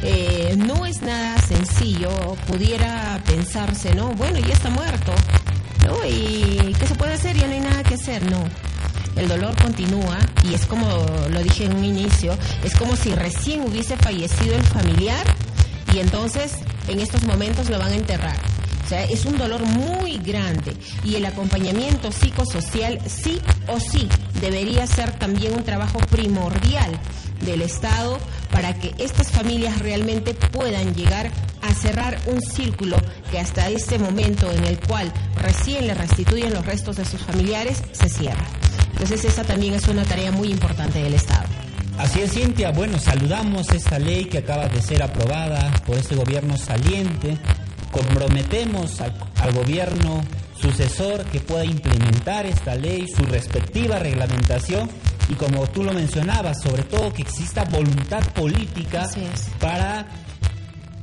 eh, no es nada sencillo, pudiera pensarse, ¿no? Bueno, ya está muerto, ¿no? ¿Y qué se puede hacer? Ya no hay nada que hacer, no. El dolor continúa y es como lo dije en un inicio, es como si recién hubiese fallecido el familiar y entonces en estos momentos lo van a enterrar. O sea, es un dolor muy grande y el acompañamiento psicosocial sí o sí debería ser también un trabajo primordial del Estado para que estas familias realmente puedan llegar a cerrar un círculo que hasta este momento en el cual recién le restituyen los restos de sus familiares se cierra. Entonces esa también es una tarea muy importante del Estado. Así es, Cintia. Bueno, saludamos esta ley que acaba de ser aprobada por este gobierno saliente. Comprometemos al, al gobierno sucesor que pueda implementar esta ley, su respectiva reglamentación y como tú lo mencionabas, sobre todo que exista voluntad política para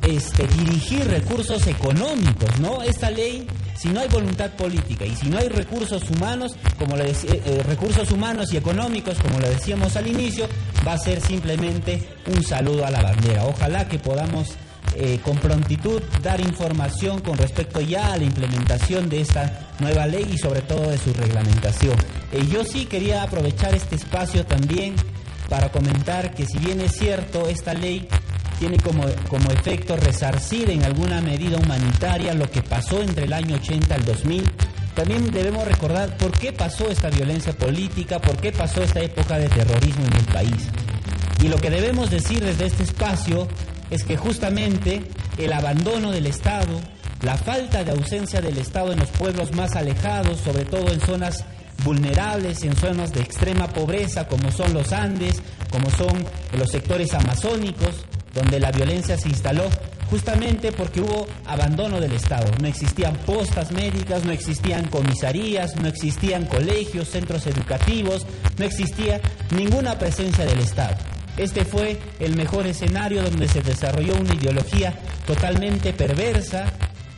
este, dirigir recursos económicos, ¿no? Esta ley, si no hay voluntad política y si no hay recursos humanos, como le decía, eh, recursos humanos y económicos, como le decíamos al inicio, va a ser simplemente un saludo a la bandera. Ojalá que podamos eh, con prontitud dar información con respecto ya a la implementación de esta nueva ley y sobre todo de su reglamentación. Eh, yo sí quería aprovechar este espacio también para comentar que si bien es cierto, esta ley tiene como, como efecto resarcir en alguna medida humanitaria lo que pasó entre el año 80 al 2000, también debemos recordar por qué pasó esta violencia política, por qué pasó esta época de terrorismo en el país. Y lo que debemos decir desde este espacio es que justamente el abandono del Estado, la falta de ausencia del Estado en los pueblos más alejados, sobre todo en zonas vulnerables, en zonas de extrema pobreza como son los Andes, como son los sectores amazónicos, donde la violencia se instaló justamente porque hubo abandono del Estado. No existían postas médicas, no existían comisarías, no existían colegios, centros educativos, no existía ninguna presencia del Estado. Este fue el mejor escenario donde se desarrolló una ideología totalmente perversa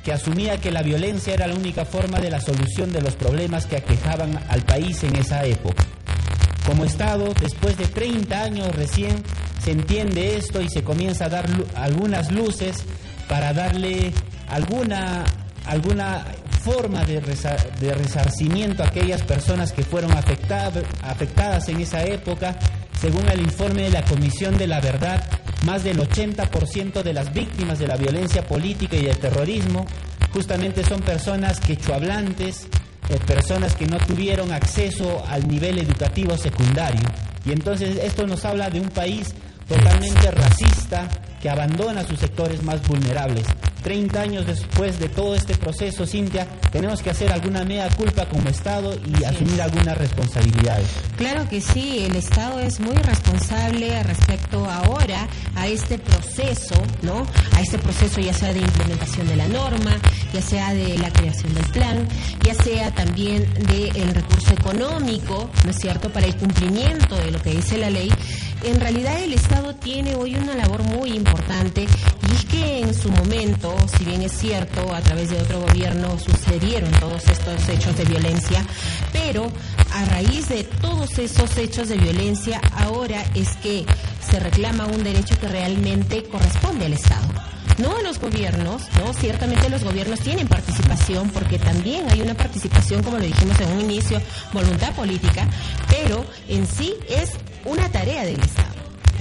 que asumía que la violencia era la única forma de la solución de los problemas que aquejaban al país en esa época. Como Estado, después de 30 años recién se entiende esto y se comienza a dar algunas luces para darle alguna, alguna forma de, de resarcimiento a aquellas personas que fueron afectadas en esa época según el informe de la Comisión de la Verdad, más del 80% de las víctimas de la violencia política y del terrorismo justamente son personas quechuablantes, eh, personas que no tuvieron acceso al nivel educativo secundario. Y entonces esto nos habla de un país totalmente racista que abandona sus sectores más vulnerables. 30 años después de todo este proceso, Cintia, tenemos que hacer alguna mea culpa como Estado y asumir algunas responsabilidades. Claro que sí, el Estado es muy responsable respecto ahora a este proceso, ¿no? A este proceso ya sea de implementación de la norma, ya sea de la creación del plan, ya sea también del recurso económico, ¿no es cierto?, para el cumplimiento de lo que dice la ley en realidad el Estado tiene hoy una labor muy importante y es que en su momento, si bien es cierto, a través de otro gobierno sucedieron todos estos hechos de violencia, pero a raíz de todos esos hechos de violencia, ahora es que se reclama un derecho que realmente corresponde al Estado no a los gobiernos, ¿no? Ciertamente los gobiernos tienen participación porque también hay una participación, como lo dijimos en un inicio, voluntad política, pero en sí es una tarea del Estado.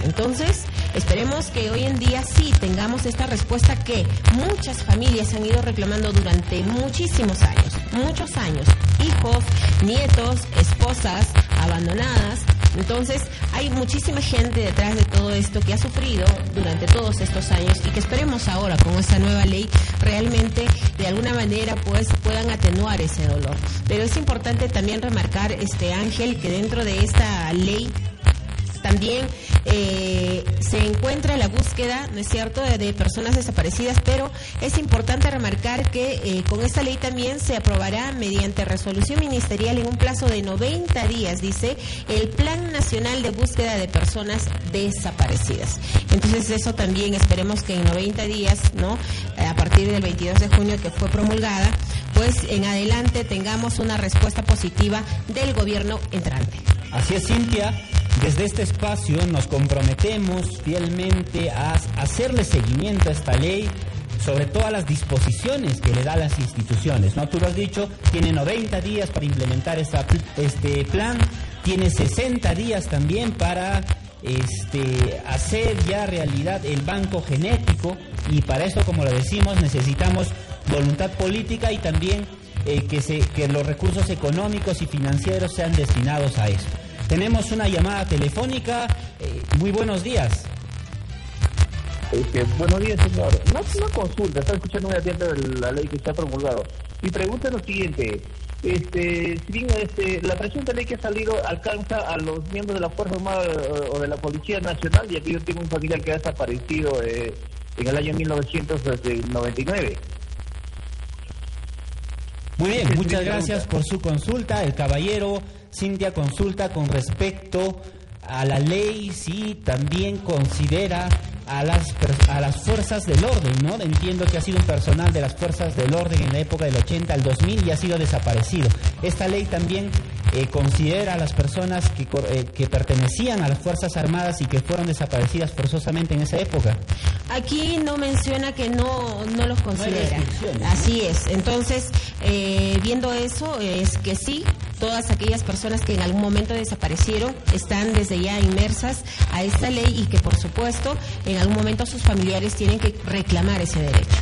Entonces, esperemos que hoy en día sí tengamos esta respuesta que muchas familias han ido reclamando durante muchísimos años, muchos años. Hijos, nietos, esposas abandonadas. Entonces, hay muchísima gente detrás de todo esto que ha sufrido durante todos estos años y que esperemos ahora con esta nueva ley realmente de alguna manera pues puedan atenuar ese dolor. Pero es importante también remarcar este Ángel que dentro de esta ley también eh, se encuentra la búsqueda, ¿no es cierto?, de, personas desaparecidas, pero es importante remarcar que eh, con esta ley también se aprobará mediante resolución ministerial en un plazo de 90 días, dice, el Plan Nacional de Búsqueda de Personas Desaparecidas. Entonces eso también esperemos que en 90 días, ¿no?, a partir del 22 de junio que fue promulgada, pues en adelante tengamos una respuesta positiva del gobierno entrante. Así es, Cintia. Desde este espacio nos comprometemos fielmente a hacerle seguimiento a esta ley sobre todas las disposiciones que le da las instituciones. ¿no? Tú lo has dicho, tiene 90 días para implementar este plan, tiene 60 días también para este, hacer ya realidad el banco genético y para eso, como lo decimos, necesitamos voluntad política y también eh, que, se, que los recursos económicos y financieros sean destinados a esto. Tenemos una llamada telefónica. Eh, muy buenos días. Este, buenos días, señor. No es una consulta, está escuchando muy atento de la ley que se ha promulgado. Mi pregunta es lo siguiente. Este, si bien este, la presente ley que ha salido alcanza a los miembros de la Fuerza Armada eh, o de la Policía Nacional, y aquí yo tengo un familiar que ha desaparecido eh, en el año 1999. Muy bien, muchas gracias por su consulta. El caballero Cintia consulta con respecto a la ley si también considera a las, a las fuerzas del orden, ¿no? Entiendo que ha sido un personal de las fuerzas del orden en la época del 80 al 2000 y ha sido desaparecido. Esta ley también eh, considera a las personas que, eh, que pertenecían a las Fuerzas Armadas y que fueron desaparecidas forzosamente en esa época. Aquí no menciona que no, no los considera. Así es. Entonces, eh, viendo eso, es que sí, todas aquellas personas que en algún momento desaparecieron están desde ya inmersas a esta ley y que, por supuesto, en algún momento sus familiares tienen que reclamar ese derecho.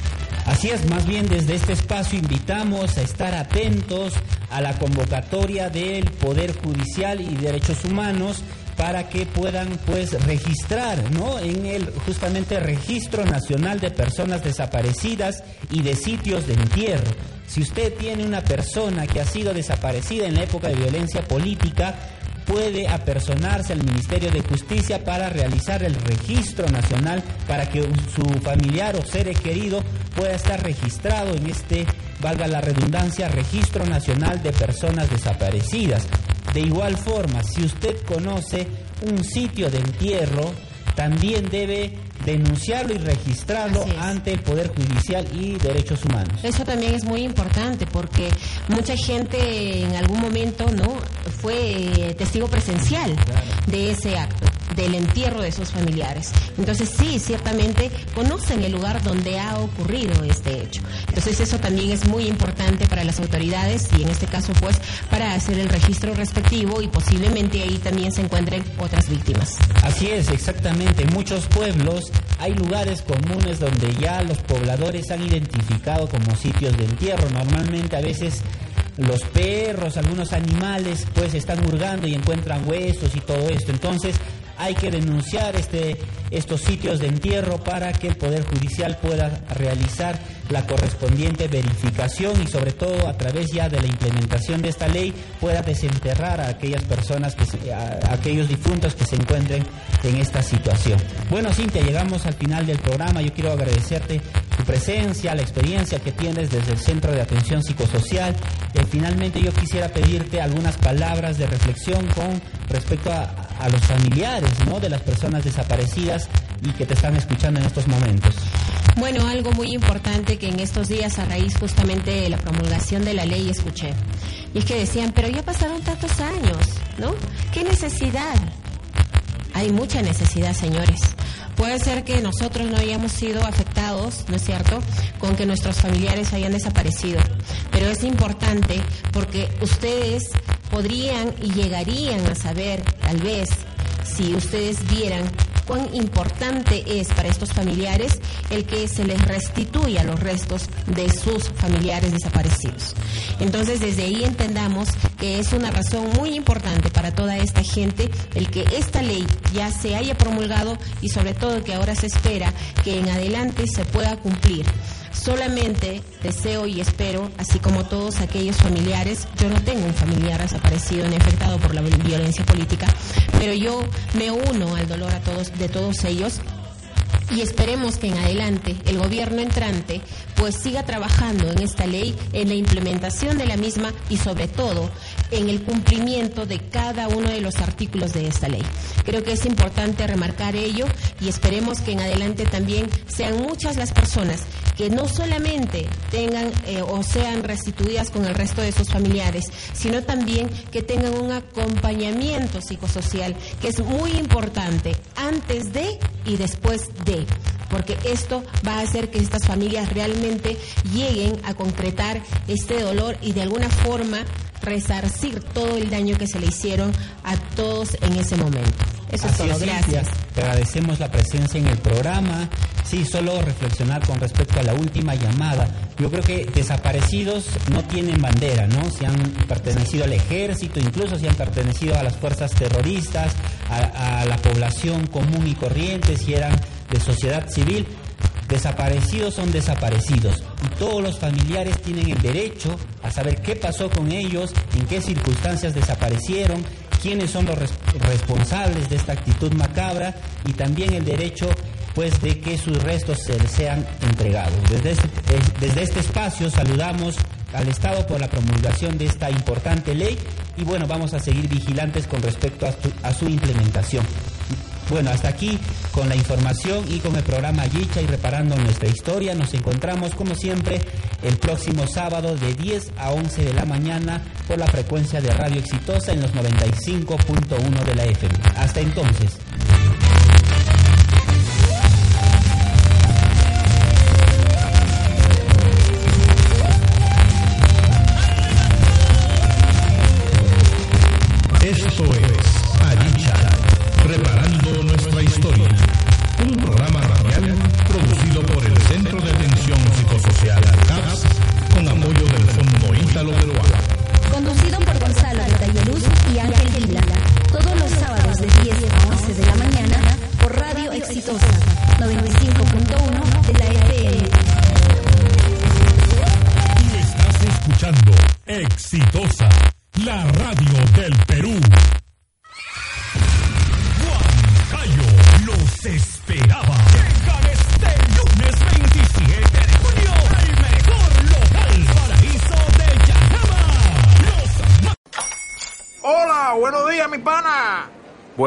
Así es, más bien desde este espacio invitamos a estar atentos a la convocatoria del Poder Judicial y Derechos Humanos para que puedan pues registrar, ¿no? En el justamente registro nacional de personas desaparecidas y de sitios de entierro. Si usted tiene una persona que ha sido desaparecida en la época de violencia política, puede apersonarse al Ministerio de Justicia para realizar el registro nacional para que su familiar o ser querido pueda estar registrado en este, valga la redundancia, registro nacional de personas desaparecidas. De igual forma, si usted conoce un sitio de entierro, también debe denunciarlo y registrarlo ante el Poder Judicial y Derechos Humanos. Eso también es muy importante porque mucha gente en algún momento no fue eh, testigo presencial de ese acto del entierro de sus familiares. Entonces sí, ciertamente conocen el lugar donde ha ocurrido este hecho. Entonces eso también es muy importante para las autoridades y en este caso pues para hacer el registro respectivo y posiblemente ahí también se encuentren otras víctimas. Así es, exactamente. En muchos pueblos hay lugares comunes donde ya los pobladores han identificado como sitios de entierro. Normalmente a veces los perros, algunos animales, pues están hurgando y encuentran huesos y todo esto. Entonces, hay que denunciar este, estos sitios de entierro para que el Poder Judicial pueda realizar la correspondiente verificación y sobre todo a través ya de la implementación de esta ley pueda desenterrar a aquellas personas, que a, aquellos difuntos que se encuentren en esta situación. Bueno, Cintia, llegamos al final del programa. Yo quiero agradecerte tu presencia, la experiencia que tienes desde el Centro de Atención Psicosocial. Eh, finalmente yo quisiera pedirte algunas palabras de reflexión con respecto a, a los familiares ¿no? de las personas desaparecidas y que te están escuchando en estos momentos. Bueno, algo muy importante que en estos días, a raíz justamente de la promulgación de la ley, escuché. Y es que decían, pero ya pasaron tantos años, ¿no? ¿Qué necesidad? Hay mucha necesidad, señores. Puede ser que nosotros no hayamos sido afectados, ¿no es cierto?, con que nuestros familiares hayan desaparecido. Pero es importante porque ustedes podrían y llegarían a saber, tal vez, si ustedes vieran cuán importante es para estos familiares el que se les restituya los restos de sus familiares desaparecidos. Entonces, desde ahí entendamos que es una razón muy importante para toda esta gente el que esta ley ya se haya promulgado y sobre todo que ahora se espera que en adelante se pueda cumplir. Solamente deseo y espero, así como todos aquellos familiares, yo no tengo un familiar desaparecido ni afectado por la violencia política, pero yo me uno al dolor a todos, de todos ellos y esperemos que en adelante el gobierno entrante pues siga trabajando en esta ley, en la implementación de la misma y sobre todo en el cumplimiento de cada uno de los artículos de esta ley. Creo que es importante remarcar ello y esperemos que en adelante también sean muchas las personas que no solamente tengan eh, o sean restituidas con el resto de sus familiares, sino también que tengan un acompañamiento psicosocial, que es muy importante antes de y después de, porque esto va a hacer que estas familias realmente lleguen a concretar este dolor y de alguna forma resarcir todo el daño que se le hicieron a todos en ese momento. Eso es todo, gracias. Te agradecemos la presencia en el programa. Sí, solo reflexionar con respecto a la última llamada. Yo creo que desaparecidos no tienen bandera, ¿no? Si han pertenecido al ejército, incluso si han pertenecido a las fuerzas terroristas, a, a la población común y corriente, si eran de sociedad civil, desaparecidos son desaparecidos y todos los familiares tienen el derecho a saber qué pasó con ellos, en qué circunstancias desaparecieron, quiénes son los responsables de esta actitud macabra y también el derecho pues de que sus restos se sean entregados. Desde este, eh, desde este espacio saludamos al Estado por la promulgación de esta importante ley y bueno, vamos a seguir vigilantes con respecto a su, a su implementación. Bueno, hasta aquí con la información y con el programa Yicha y reparando nuestra historia. Nos encontramos como siempre el próximo sábado de 10 a 11 de la mañana por la frecuencia de Radio Exitosa en los 95.1 de la FM. Hasta entonces.